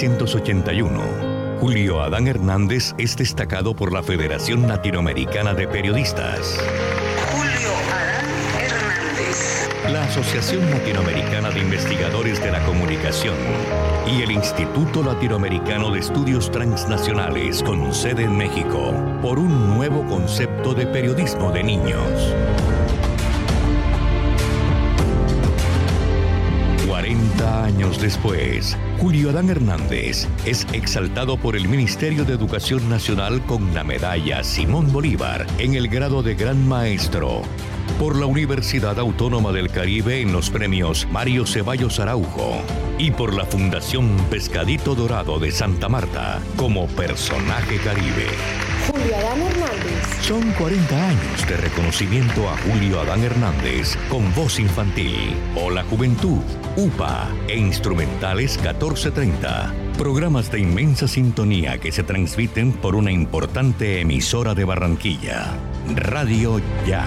S23: 1981, Julio Adán Hernández es destacado por la Federación Latinoamericana de Periodistas.
S24: Julio Adán Hernández.
S23: La Asociación Latinoamericana de Investigadores de la Comunicación y el Instituto Latinoamericano de Estudios Transnacionales con sede en México por un nuevo concepto de periodismo de niños. 40 años después, Julio Adán Hernández es exaltado por el Ministerio de Educación Nacional con la medalla Simón Bolívar en el grado de Gran Maestro, por la Universidad Autónoma del Caribe en los premios Mario Ceballos Araujo y por la Fundación Pescadito Dorado de Santa Marta como personaje caribe.
S24: Julio Adán Hernández.
S23: Son 40 años de reconocimiento a Julio Adán Hernández con voz infantil o la juventud, UPA e instrumentales 1430. Programas de inmensa sintonía que se transmiten por una importante emisora de Barranquilla. Radio Ya.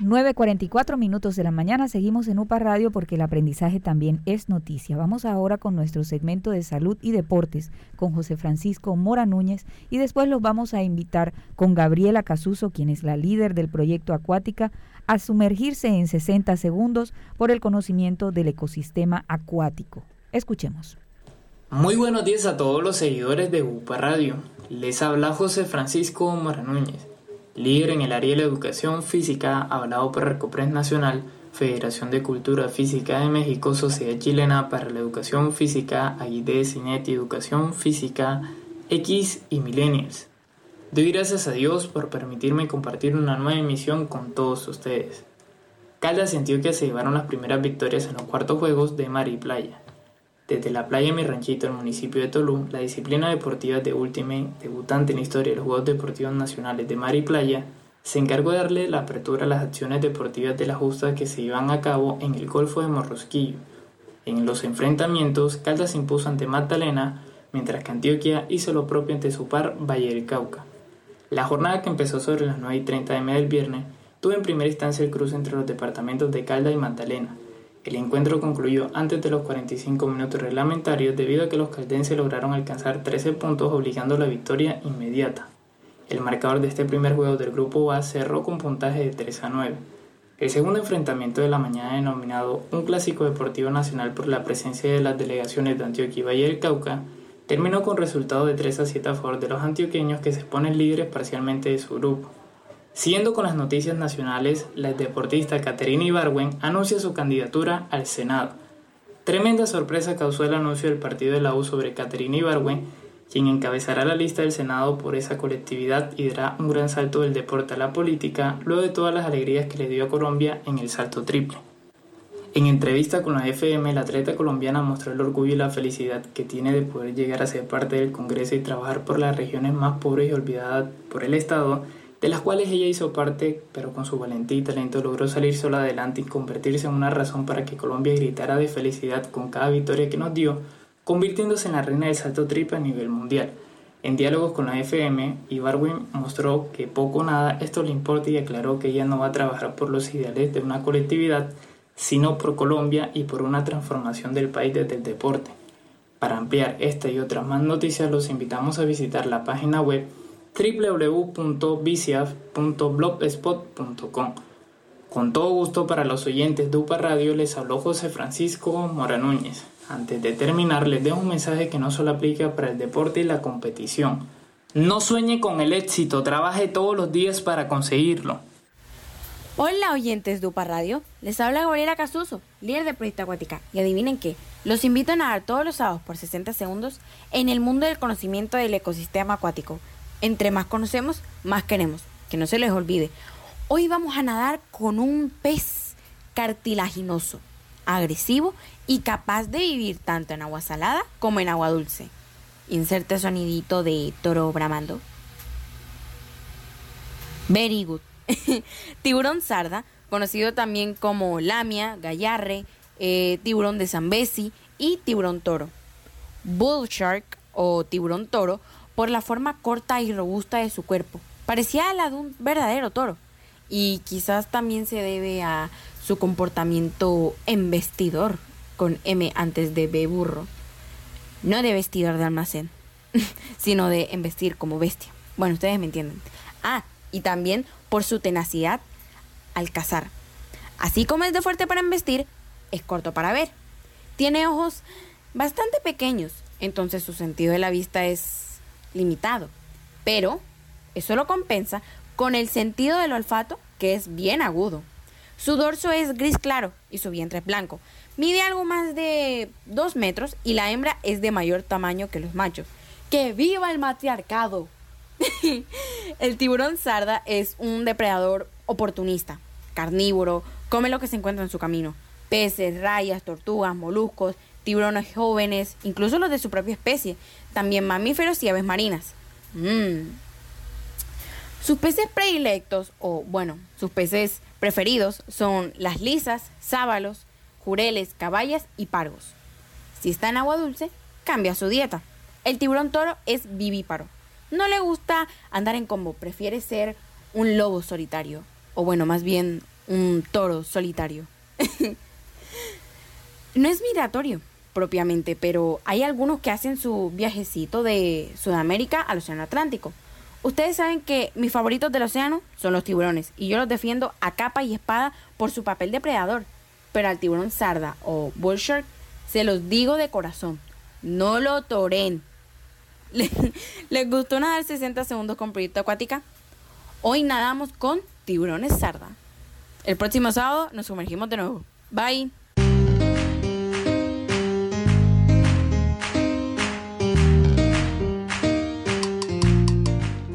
S6: 9.44 minutos de la mañana seguimos en UPA Radio porque el aprendizaje también es noticia. Vamos ahora con nuestro segmento de salud y deportes con José Francisco Mora Núñez y después los vamos a invitar con Gabriela Casuso, quien es la líder del proyecto Acuática, a sumergirse en 60 segundos por el conocimiento del ecosistema acuático. Escuchemos.
S25: Muy buenos días a todos los seguidores de UPA Radio. Les habla José Francisco Mora Núñez líder en el área de la educación física, hablado por Recopres Nacional, Federación de Cultura Física de México, Sociedad Chilena para la Educación Física, AID, CINET y Educación Física, X y Millennials. Doy gracias a Dios por permitirme compartir una nueva emisión con todos ustedes. Caldas y Antioquia se llevaron las primeras victorias en los cuartos juegos de mar y playa. Desde la playa Mi Ranchito, el municipio de Tolú, la disciplina deportiva de Ultimate, debutante en la historia de los Juegos Deportivos Nacionales de Mar y Playa, se encargó de darle la apertura a las acciones deportivas de la justa que se iban a cabo en el Golfo de Morrosquillo. En los enfrentamientos, Caldas impuso ante Magdalena, mientras que Antioquia hizo lo propio ante su par Valle del Cauca. La jornada que empezó sobre las 9 y 30 m del viernes tuvo en primera instancia el cruce entre los departamentos de Caldas y Magdalena, el encuentro concluyó antes de los 45 minutos reglamentarios debido a que los caldenses lograron alcanzar 13 puntos obligando la victoria inmediata. El marcador de este primer juego del grupo A cerró con puntaje de 3 a 9. El segundo enfrentamiento de la mañana denominado un clásico deportivo nacional por la presencia de las delegaciones de Antioquia y Valle del Cauca terminó con resultado de 3 a 7 a favor de los antioqueños que se exponen líderes parcialmente de su grupo. Siguiendo con las noticias nacionales, la deportista Caterina Ibarwen anuncia su candidatura al Senado. Tremenda sorpresa causó el anuncio del partido de la U sobre Caterina Ibarwen, quien encabezará la lista del Senado por esa colectividad y dará un gran salto del deporte a la política luego de todas las alegrías que le dio a Colombia en el salto triple. En entrevista con la FM, la atleta colombiana mostró el orgullo y la felicidad que tiene de poder llegar a ser parte del Congreso y trabajar por las regiones más pobres y olvidadas por el Estado de las cuales ella hizo parte, pero con su valentía y talento logró salir sola adelante y convertirse en una razón para que Colombia gritara de felicidad con cada victoria que nos dio, convirtiéndose en la reina del salto triple a nivel mundial. En diálogos con la FM, Ibarwin mostró que poco o nada esto le importa y aclaró que ella no va a trabajar por los ideales de una colectividad, sino por Colombia y por una transformación del país desde el deporte. Para ampliar esta y otras más noticias los invitamos a visitar la página web www.biciaf.blogspot.com. Con todo gusto para los oyentes de UPA Radio les habló José Francisco Mora Núñez. Antes de terminar les dejo un mensaje que no solo aplica para el deporte y la competición. No sueñe con el éxito, trabaje todos los días para conseguirlo.
S26: Hola oyentes de UPA Radio, les habla Gabriela Casuso, líder de Proyecto Acuática. Y adivinen qué, los invito a nadar todos los sábados por 60 segundos en el mundo del conocimiento del ecosistema acuático. Entre más conocemos, más queremos. Que no se les olvide. Hoy vamos a nadar con un pez cartilaginoso, agresivo y capaz de vivir tanto en agua salada como en agua dulce. Inserte sonidito de toro bramando. Very good. <laughs> tiburón sarda, conocido también como lamia, gallarre, eh, tiburón de Zambesi y tiburón toro. Bull shark o tiburón toro por la forma corta y robusta de su cuerpo. Parecía la de un verdadero toro. Y quizás también se debe a su comportamiento embestidor, con M antes de B burro. No de vestidor de almacén, <laughs> sino de embestir como bestia. Bueno, ustedes me entienden. Ah, y también por su tenacidad al cazar. Así como es de fuerte para embestir, es corto para ver. Tiene ojos bastante pequeños, entonces su sentido de la vista es limitado. Pero eso lo compensa con el sentido del olfato, que es bien agudo. Su dorso es gris claro y su vientre es blanco. Mide algo más de 2 metros y la hembra es de mayor tamaño que los machos. ¡Que viva el matriarcado! <laughs> el tiburón sarda es un depredador oportunista, carnívoro, come lo que se encuentra en su camino. Peces, rayas, tortugas, moluscos, tiburones jóvenes, incluso los de su propia especie, también mamíferos y aves marinas. Mm. Sus peces predilectos, o bueno, sus peces preferidos son las lisas, sábalos, jureles, caballas y pargos. Si está en agua dulce, cambia su dieta. El tiburón toro es vivíparo. No le gusta andar en combo, prefiere ser un lobo solitario. O bueno, más bien un toro solitario. <laughs> no es migratorio propiamente, pero hay algunos que hacen su viajecito de Sudamérica al Océano Atlántico. Ustedes saben que mis favoritos del océano son los tiburones y yo los defiendo a capa y espada por su papel depredador. Pero al tiburón sarda o bull shark se los digo de corazón, no lo toren. <laughs> ¿Les gustó nadar 60 segundos con Proyecto Acuática? Hoy nadamos con tiburones sarda. El próximo sábado nos sumergimos de nuevo. Bye.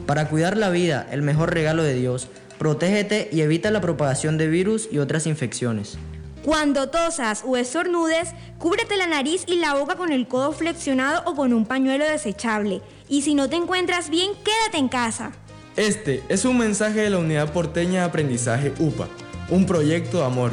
S27: Para cuidar la vida, el mejor regalo de Dios, protégete y evita la propagación de virus y otras infecciones.
S18: Cuando tosas o estornudes, cúbrete la nariz y la boca con el codo flexionado o con un pañuelo desechable. Y si no te encuentras bien, quédate en casa.
S19: Este es un mensaje de la Unidad Porteña de Aprendizaje UPA, un proyecto de amor.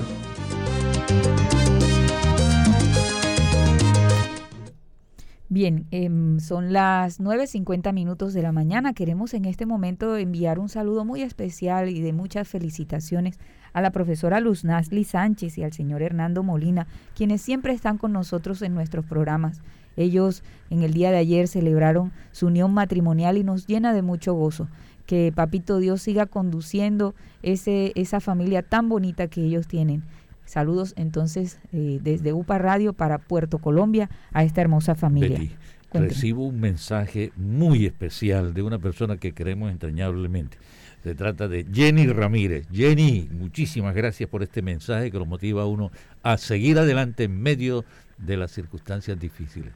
S6: Bien, em, son las 9.50 minutos de la mañana. Queremos en este momento enviar un saludo muy especial y de muchas felicitaciones a la profesora Luz Nasli Sánchez y al señor Hernando Molina, quienes siempre están con nosotros en nuestros programas. Ellos en el día de ayer celebraron su unión matrimonial y nos llena de mucho gozo. Que Papito Dios siga conduciendo ese, esa familia tan bonita que ellos tienen. Saludos entonces eh, desde UPA Radio para Puerto Colombia a esta hermosa familia.
S9: Betty, recibo un mensaje muy especial de una persona que queremos entrañablemente. Se trata de Jenny Ramírez. Jenny, muchísimas gracias por este mensaje que lo motiva a uno a seguir adelante en medio de las circunstancias difíciles.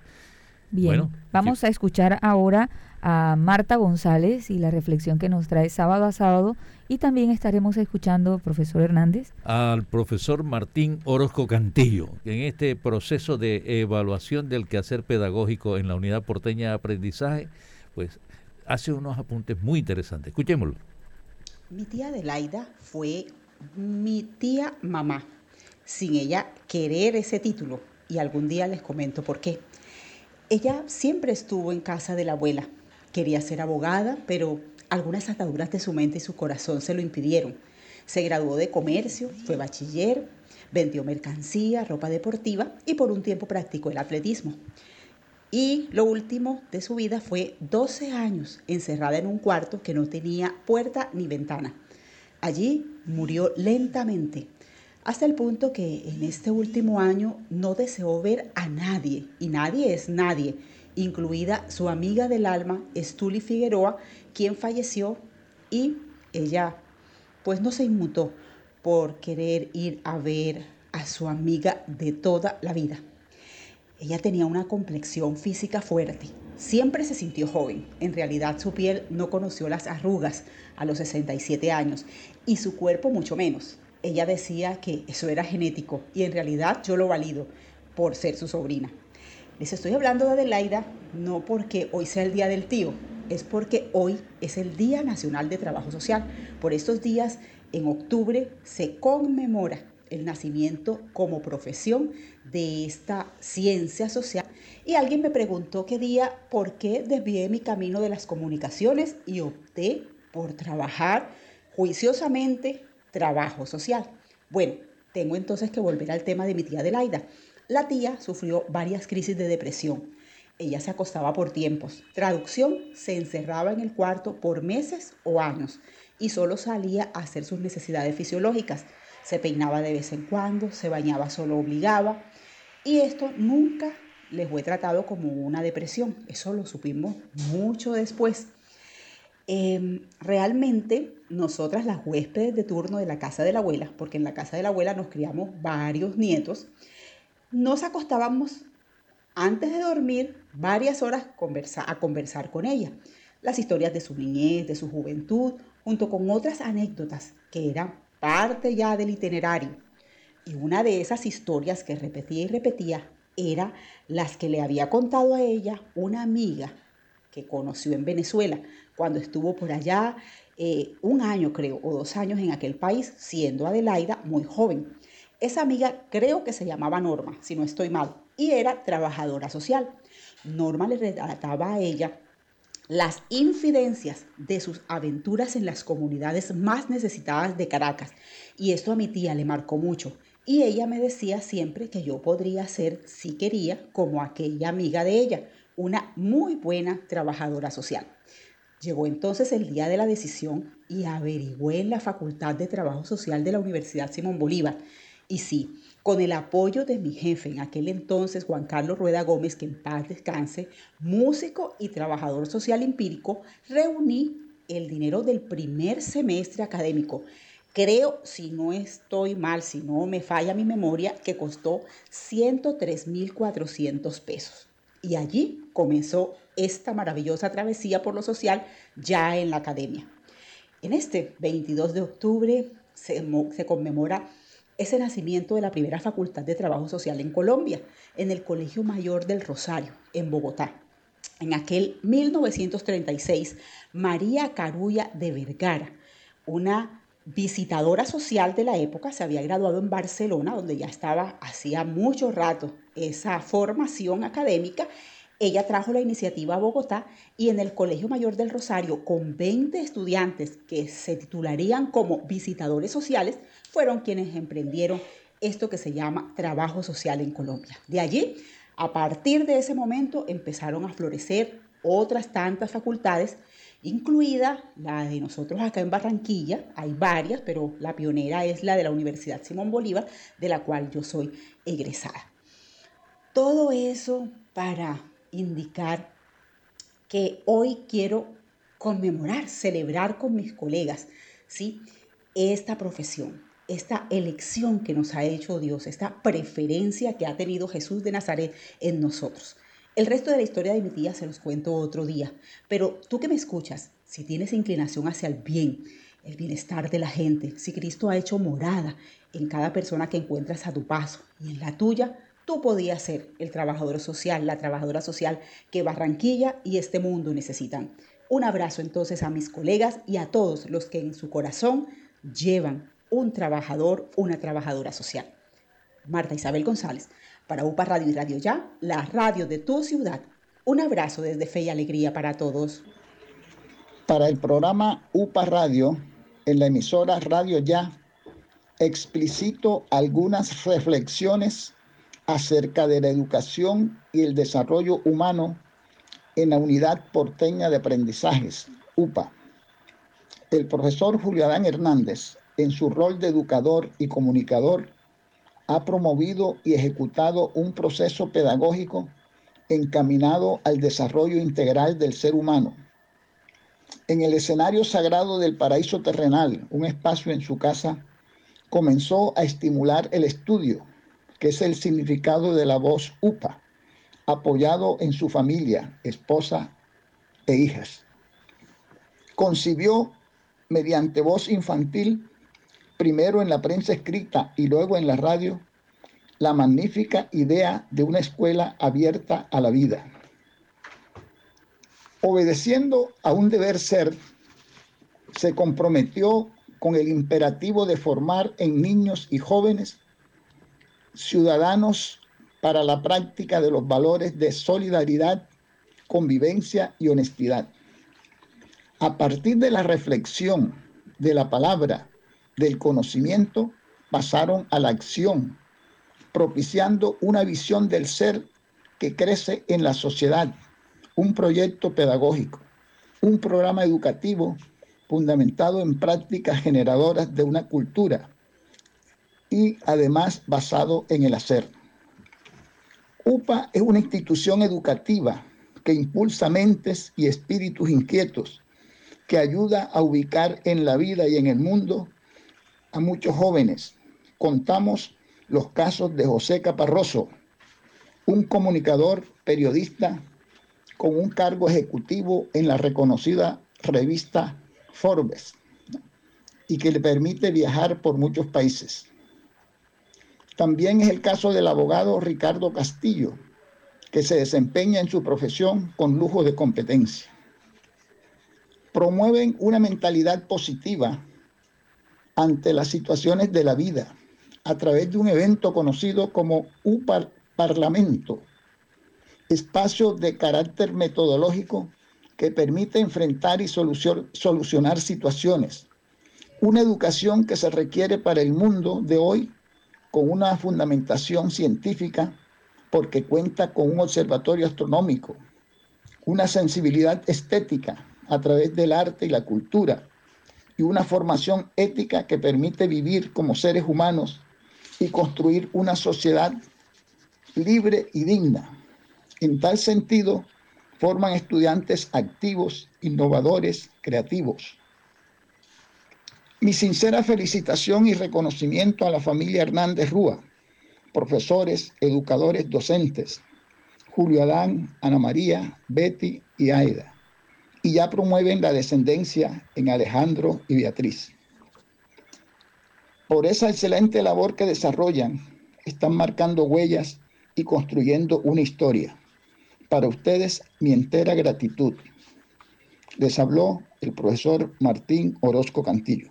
S6: Bien,
S9: Bueno,
S6: vamos a escuchar ahora a Marta González y la reflexión que nos trae sábado a sábado y también estaremos escuchando, profesor Hernández.
S9: al profesor Martín Orozco Cantillo, que en este proceso de evaluación del quehacer pedagógico en la unidad porteña de aprendizaje, pues hace unos apuntes muy interesantes. Escuchémoslo.
S28: Mi tía Adelaida fue mi tía mamá, sin ella querer ese título, y algún día les comento por qué. Ella siempre estuvo en casa de la abuela. Quería ser abogada, pero algunas ataduras de su mente y su corazón se lo impidieron. Se graduó de comercio, fue bachiller, vendió mercancía, ropa deportiva y por un tiempo practicó el atletismo. Y lo último de su vida fue 12 años encerrada en un cuarto que no tenía puerta ni ventana. Allí murió lentamente, hasta el punto que en este último año no deseó ver a nadie, y nadie es nadie, incluida su amiga del alma, Stuli Figueroa, quien falleció y ella pues no se inmutó por querer ir a ver a su amiga de toda la vida. Ella tenía una complexión física fuerte. Siempre se sintió joven. En realidad su piel no conoció las arrugas a los 67 años y su cuerpo mucho menos. Ella decía que eso era genético y en realidad yo lo valido por ser su sobrina. Les estoy hablando de Adelaida no porque hoy sea el día del tío, es porque hoy es el Día Nacional de Trabajo Social. Por estos días, en octubre, se conmemora el nacimiento como profesión de esta ciencia social. Y alguien me preguntó qué día, por qué desvié mi camino de las comunicaciones y opté por trabajar juiciosamente trabajo social. Bueno, tengo entonces que volver al tema de mi tía Adelaida. La tía sufrió varias crisis de depresión. Ella se acostaba por tiempos. Traducción, se encerraba en el cuarto por meses o años y solo salía a hacer sus necesidades fisiológicas se peinaba de vez en cuando, se bañaba solo obligaba y esto nunca le fue tratado como una depresión, eso lo supimos mucho después. Em, realmente nosotras las huéspedes de turno de la casa de la abuela, porque en la casa de la abuela nos criamos varios nietos, nos acostábamos antes de dormir varias horas a conversar con ella. Las historias de su niñez, de su juventud, junto con otras anécdotas que eran parte ya del itinerario. Y una de esas historias que repetía y repetía era las que le había contado a ella una amiga que conoció en Venezuela cuando estuvo por allá eh, un año creo o dos años en aquel país siendo Adelaida muy joven. Esa amiga creo que se llamaba Norma, si no estoy mal, y era trabajadora social. Norma le relataba a ella las infidencias de sus aventuras en las comunidades más necesitadas de Caracas. Y esto a mi tía le marcó mucho. Y ella me decía siempre que yo podría ser, si quería, como aquella amiga de ella, una muy buena trabajadora social. Llegó entonces el día de la decisión y averigüé en la Facultad de Trabajo Social de la Universidad Simón Bolívar. Y sí, con el apoyo de mi jefe en aquel entonces, Juan Carlos Rueda Gómez, que en paz descanse, músico y trabajador social empírico, reuní el dinero del primer semestre académico. Creo, si no estoy mal, si no me falla mi memoria, que costó 103.400 pesos. Y allí comenzó esta maravillosa travesía por lo social ya en la academia. En este 22 de octubre se, se conmemora ese nacimiento de la primera Facultad de Trabajo Social en Colombia, en el Colegio Mayor del Rosario, en Bogotá. En aquel 1936, María Carulla de Vergara, una visitadora social de la época, se había graduado en Barcelona, donde ya estaba hacía mucho rato esa formación académica. Ella trajo la iniciativa a Bogotá y en el Colegio Mayor del Rosario, con 20 estudiantes que se titularían como visitadores sociales, fueron quienes emprendieron esto que se llama trabajo social en Colombia. De allí, a partir de ese momento, empezaron a florecer otras tantas facultades, incluida la de nosotros acá en Barranquilla. Hay varias, pero la pionera es la de la Universidad Simón Bolívar, de la cual yo soy egresada. Todo eso para indicar que hoy quiero conmemorar, celebrar con mis colegas, ¿sí? Esta profesión, esta elección que nos ha hecho Dios, esta preferencia que ha tenido Jesús de Nazaret en nosotros. El resto de la historia de mi tía se los cuento otro día, pero tú que me escuchas, si tienes inclinación hacia el bien, el bienestar de la gente, si Cristo ha hecho morada en cada persona que encuentras a tu paso y en la tuya, tú podías ser el trabajador social, la trabajadora social que Barranquilla y este mundo necesitan. Un abrazo entonces a mis colegas y a todos los que en su corazón llevan un trabajador, una trabajadora social. Marta Isabel González, para UPA Radio y Radio Ya, la radio de tu ciudad. Un abrazo desde Fe y Alegría para todos.
S29: Para el programa UPA Radio, en la emisora Radio Ya, explicito algunas reflexiones acerca de la educación y el desarrollo humano en la Unidad Porteña de Aprendizajes, UPA. El profesor Julio Adán Hernández, en su rol de educador y comunicador, ha promovido y ejecutado un proceso pedagógico encaminado al desarrollo integral del ser humano. En el escenario sagrado del paraíso terrenal, un espacio en su casa, comenzó a estimular el estudio, que es el significado de la voz UPA, apoyado en su familia, esposa e hijas. Concibió mediante voz infantil, primero en la prensa escrita y luego en la radio, la magnífica idea de una escuela abierta a la vida. Obedeciendo a un deber ser, se comprometió con el imperativo de formar en niños y jóvenes ciudadanos para la práctica de los valores de solidaridad, convivencia y honestidad. A partir de la reflexión de la palabra, del conocimiento, pasaron a la acción, propiciando una visión del ser que crece en la sociedad, un proyecto pedagógico, un programa educativo fundamentado en prácticas generadoras de una cultura y además basado en el hacer. UPA es una institución educativa que impulsa mentes y espíritus inquietos, que ayuda a ubicar en la vida y en el mundo a muchos jóvenes. Contamos los casos de José Caparroso, un comunicador periodista con un cargo ejecutivo en la reconocida revista Forbes y que le permite viajar por muchos países. También es el caso del abogado Ricardo Castillo, que se desempeña en su profesión con lujo de competencia. Promueven una mentalidad positiva ante las situaciones de la vida a través de un evento conocido como UPAR Parlamento, espacio de carácter metodológico que permite enfrentar y solucionar situaciones. Una educación que se requiere para el mundo de hoy con una fundamentación científica porque cuenta con un observatorio astronómico, una sensibilidad estética a través del arte y la cultura y una formación ética que permite vivir como seres humanos y construir una sociedad libre y digna. En tal sentido, forman estudiantes activos, innovadores, creativos. Mi sincera felicitación y reconocimiento a la familia Hernández Rúa, profesores, educadores, docentes, Julio Adán, Ana María, Betty y Aida. Y ya promueven la descendencia en Alejandro y Beatriz. Por esa excelente labor que desarrollan, están marcando huellas y construyendo una historia. Para ustedes, mi entera gratitud. Les habló el profesor Martín Orozco Cantillo.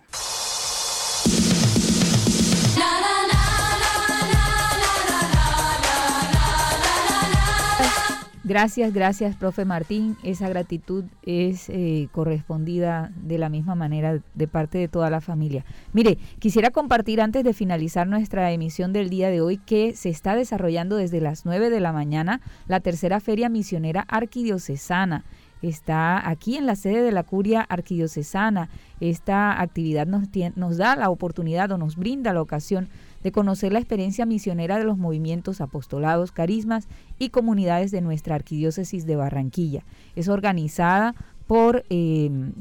S6: Gracias, gracias, profe Martín. Esa gratitud es eh, correspondida de la misma manera de parte de toda la familia. Mire, quisiera compartir antes de finalizar nuestra emisión del día de hoy que se está desarrollando desde las 9 de la mañana la tercera feria misionera arquidiocesana está aquí en la sede de la Curia Arquidiocesana. Esta actividad nos, da la oportunidad o nos brinda la ocasión de conocer la experiencia misionera de los movimientos apostolados, carismas y comunidades de nuestra arquidiócesis de Barranquilla. Es organizada por em,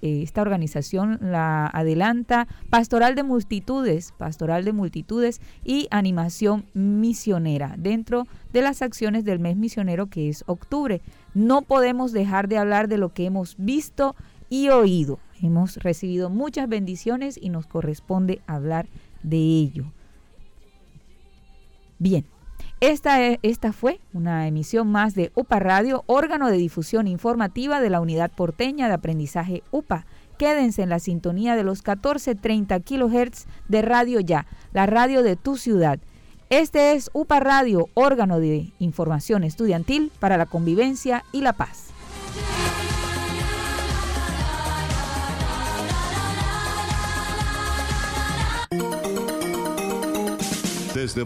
S6: eh, esta organización la adelanta Pastoral de Multitudes, Pastoral de Multitudes y Animación Misionera dentro de las acciones del mes misionero que es octubre. No podemos dejar de hablar de lo que hemos visto y oído. Hemos recibido muchas bendiciones y nos corresponde hablar de ello. Bien, esta, e, esta fue una emisión más de UPA Radio, órgano de difusión informativa de la Unidad Porteña de Aprendizaje UPA. Quédense en la sintonía de los 1430 kHz de Radio Ya, la radio de tu ciudad. Este es UPA Radio, órgano de información estudiantil para la convivencia y la paz. Desde